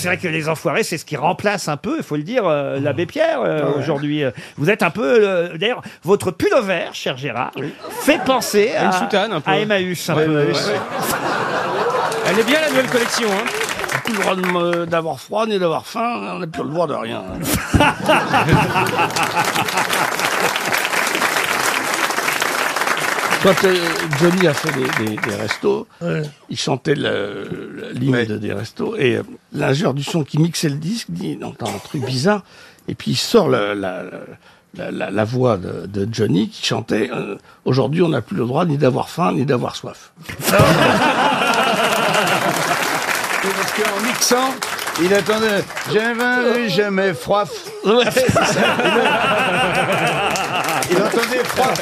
C'est vrai que les enfoirés, c'est ce qui remplace un peu, il faut le dire, euh, l'abbé Pierre euh, aujourd'hui. Euh, Vous êtes un peu, euh, d'ailleurs, votre pullover, cher Gérard, fait penser À une soutane, un peu. à Emmaüs. un Ouais, peu. Elle est bien la nouvelle collection. Hein. plus le droit de me- d'avoir froid ni d'avoir faim, on n'a plus le droit de rien. Quand euh, Johnny a fait des, des- des restos, il chantait le- l'hymne de- des restos et euh, l'ingénieur du son qui mixait le disque dit on entend un truc bizarre et puis il sort la, la, la- la- la voix de, de Johnny qui chantait euh, aujourd'hui on n'a plus le droit ni d'avoir faim ni d'avoir soif. Parce qu'en mixant, il attendait J'ai faim, jamais froid. Il entendait froid.